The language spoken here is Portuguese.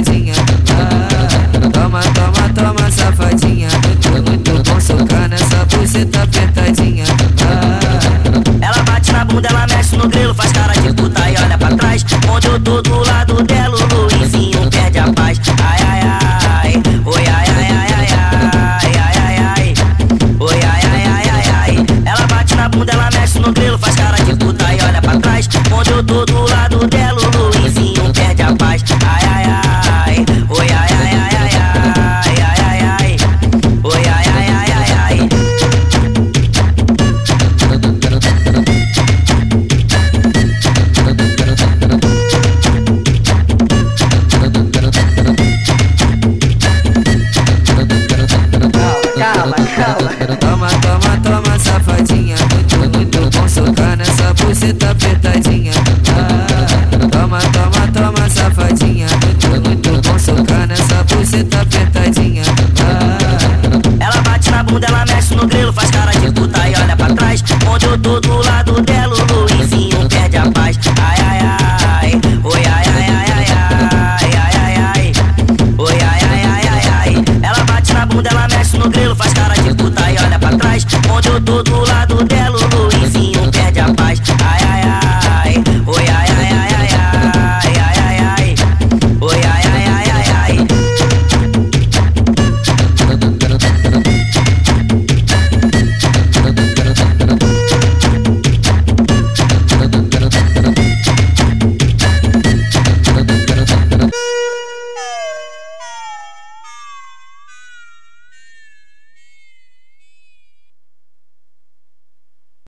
safadinha. Toma, toma, toma, safadinha. Tô muito bom socar nessa buceta apertadinha. Ah. Ela bate na bunda, ela mexe no grelo, faz cara de puta e olha pra trás. Onde eu tô do lado dela, o Luizinho perde a paz. Ai, ai, ai, oi, ai, ai, ai, ai, ai, ai, ai, oi, ai, ai, ai, ai, ai. Ela bate na bunda, ela mexe no grelo, faz cara de puta e olha pra trás. Onde eu tô do lado dela. safadinha. Foi muito bom socar nessa buceta apertadinha. Ah. Ela bate na bunda, ela mexe no grelo, faz cara de puta e olha pra trás. Onde eu tô do lado dela, o Luizinho perde a paz. Ai, ai, ai, oi, ai, ai, ai, ai, ai, ai, ai, ai, oi, ai, ai, ai, ai, ai. Ela bate na bunda, ela mexe no grelo, faz cara de